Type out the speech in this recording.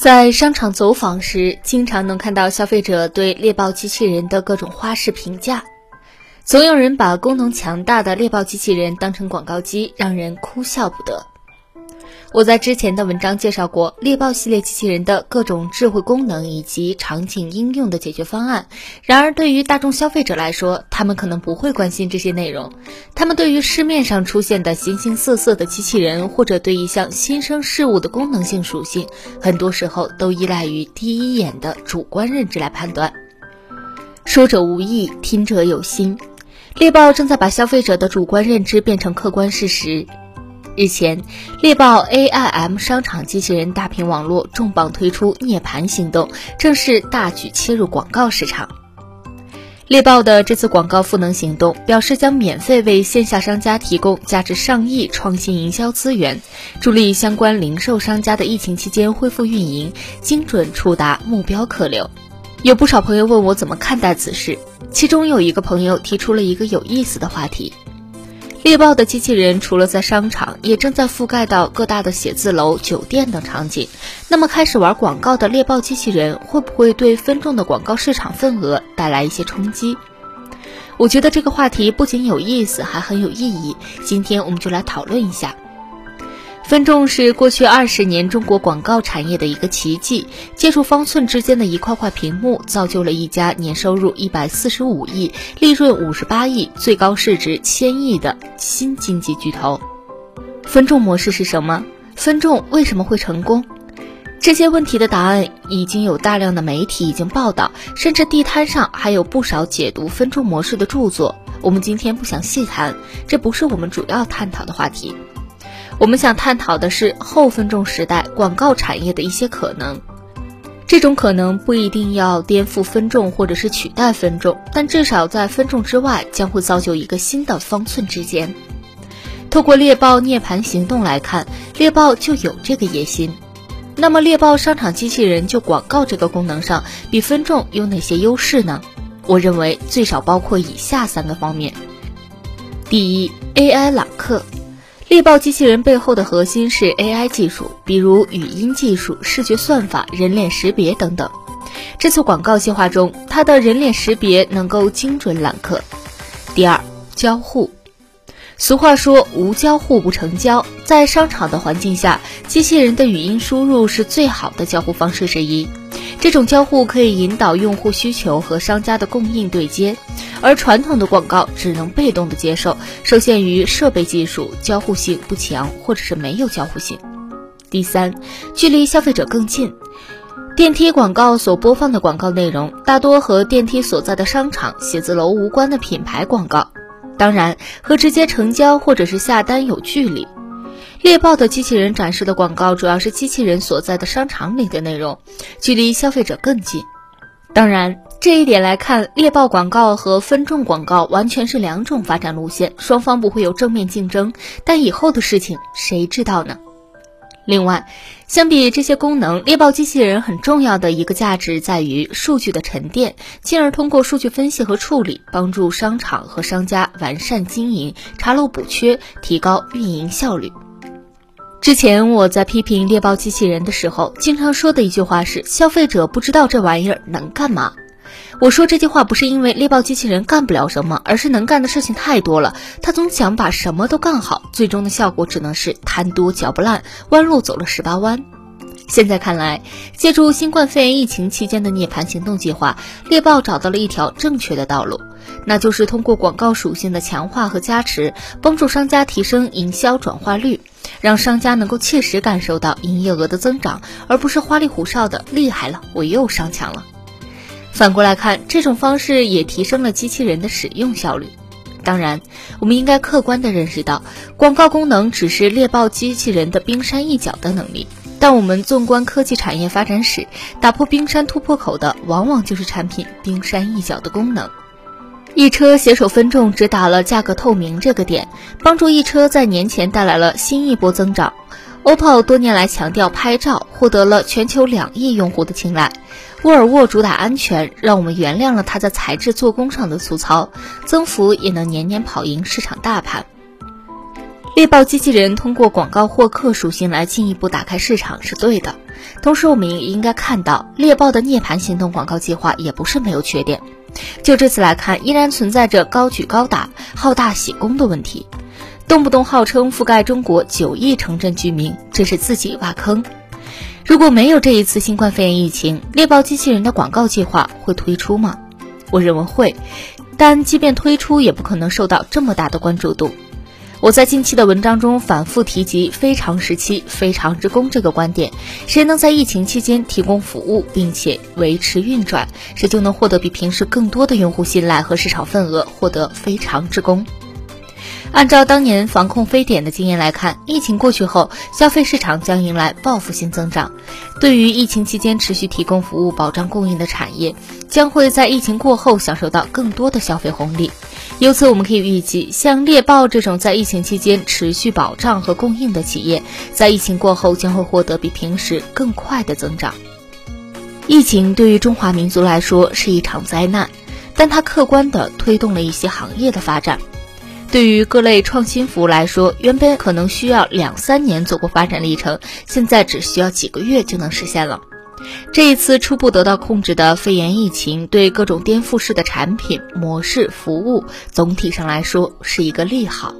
在商场走访时，经常能看到消费者对猎豹机器人的各种花式评价。总有人把功能强大的猎豹机器人当成广告机，让人哭笑不得。我在之前的文章介绍过猎豹系列机器人的各种智慧功能以及场景应用的解决方案。然而，对于大众消费者来说，他们可能不会关心这些内容。他们对于市面上出现的形形色色的机器人，或者对一项新生事物的功能性属性，很多时候都依赖于第一眼的主观认知来判断。说者无意，听者有心。猎豹正在把消费者的主观认知变成客观事实。日前，猎豹 AIM 商场机器人大屏网络重磅推出涅槃行动，正式大举切入广告市场。猎豹的这次广告赋能行动表示将免费为线下商家提供价值上亿创新营销资源，助力相关零售商家的疫情期间恢复运营，精准触达目标客流。有不少朋友问我怎么看待此事，其中有一个朋友提出了一个有意思的话题。猎豹的机器人除了在商场，也正在覆盖到各大的写字楼、酒店等场景。那么，开始玩广告的猎豹机器人会不会对分众的广告市场份额带来一些冲击？我觉得这个话题不仅有意思，还很有意义。今天我们就来讨论一下。分众是过去二十年中国广告产业的一个奇迹，借助方寸之间的一块块屏幕，造就了一家年收入一百四十五亿、利润五十八亿、最高市值千亿的新经济巨头。分众模式是什么？分众为什么会成功？这些问题的答案已经有大量的媒体已经报道，甚至地摊上还有不少解读分众模式的著作。我们今天不想细谈，这不是我们主要探讨的话题。我们想探讨的是后分众时代广告产业的一些可能，这种可能不一定要颠覆分众或者是取代分众，但至少在分众之外将会造就一个新的方寸之间。透过猎豹涅槃行动来看，猎豹就有这个野心。那么猎豹商场机器人就广告这个功能上比分众有哪些优势呢？我认为最少包括以下三个方面：第一，AI 揽客。猎豹机器人背后的核心是 AI 技术，比如语音技术、视觉算法、人脸识别等等。这次广告计划中，它的人脸识别能够精准揽客。第二，交互。俗话说“无交互不成交”，在商场的环境下，机器人的语音输入是最好的交互方式之一。这种交互可以引导用户需求和商家的供应对接。而传统的广告只能被动的接受，受限于设备技术，交互性不强，或者是没有交互性。第三，距离消费者更近，电梯广告所播放的广告内容大多和电梯所在的商场、写字楼无关的品牌广告，当然和直接成交或者是下单有距离。猎豹的机器人展示的广告主要是机器人所在的商场里的内容，距离消费者更近。当然。这一点来看，猎豹广告和分众广告完全是两种发展路线，双方不会有正面竞争。但以后的事情谁知道呢？另外，相比这些功能，猎豹机器人很重要的一个价值在于数据的沉淀，进而通过数据分析和处理，帮助商场和商家完善经营、查漏补缺、提高运营效率。之前我在批评猎豹机器人的时候，经常说的一句话是：消费者不知道这玩意儿能干嘛。我说这句话不是因为猎豹机器人干不了什么，而是能干的事情太多了。他总想把什么都干好，最终的效果只能是贪多嚼不烂，弯路走了十八弯。现在看来，借助新冠肺炎疫情期间的涅槃行动计划，猎豹找到了一条正确的道路，那就是通过广告属性的强化和加持，帮助商家提升营销转化率，让商家能够切实感受到营业额的增长，而不是花里胡哨的厉害了，我又上墙了。反过来看，这种方式也提升了机器人的使用效率。当然，我们应该客观地认识到，广告功能只是猎豹机器人的冰山一角的能力。但我们纵观科技产业发展史，打破冰山突破口的，往往就是产品冰山一角的功能。易车携手分众，只打了价格透明这个点，帮助易车在年前带来了新一波增长。OPPO 多年来强调拍照，获得了全球两亿用户的青睐。沃尔沃主打安全，让我们原谅了它在材质做工上的粗糙，增幅也能年年跑赢市场大盘。猎豹机器人通过广告获客属性来进一步打开市场是对的，同时，我们也应该看到，猎豹的涅槃行动广告计划也不是没有缺点。就这次来看，依然存在着高举高打、好大喜功的问题，动不动号称覆盖中国九亿城镇居民，这是自己挖坑。如果没有这一次新冠肺炎疫情，猎豹机器人的广告计划会推出吗？我认为会，但即便推出，也不可能受到这么大的关注度。我在近期的文章中反复提及“非常时期非常之功”这个观点，谁能在疫情期间提供服务并且维持运转，谁就能获得比平时更多的用户信赖和市场份额，获得非常之功。按照当年防控非典的经验来看，疫情过去后，消费市场将迎来报复性增长。对于疫情期间持续提供服务、保障供应的产业，将会在疫情过后享受到更多的消费红利。由此，我们可以预计，像猎豹这种在疫情期间持续保障和供应的企业，在疫情过后将会获得比平时更快的增长。疫情对于中华民族来说是一场灾难，但它客观地推动了一些行业的发展。对于各类创新服务来说，原本可能需要两三年走过发展历程，现在只需要几个月就能实现了。这一次初步得到控制的肺炎疫情，对各种颠覆式的产品模式、服务，总体上来说是一个利好。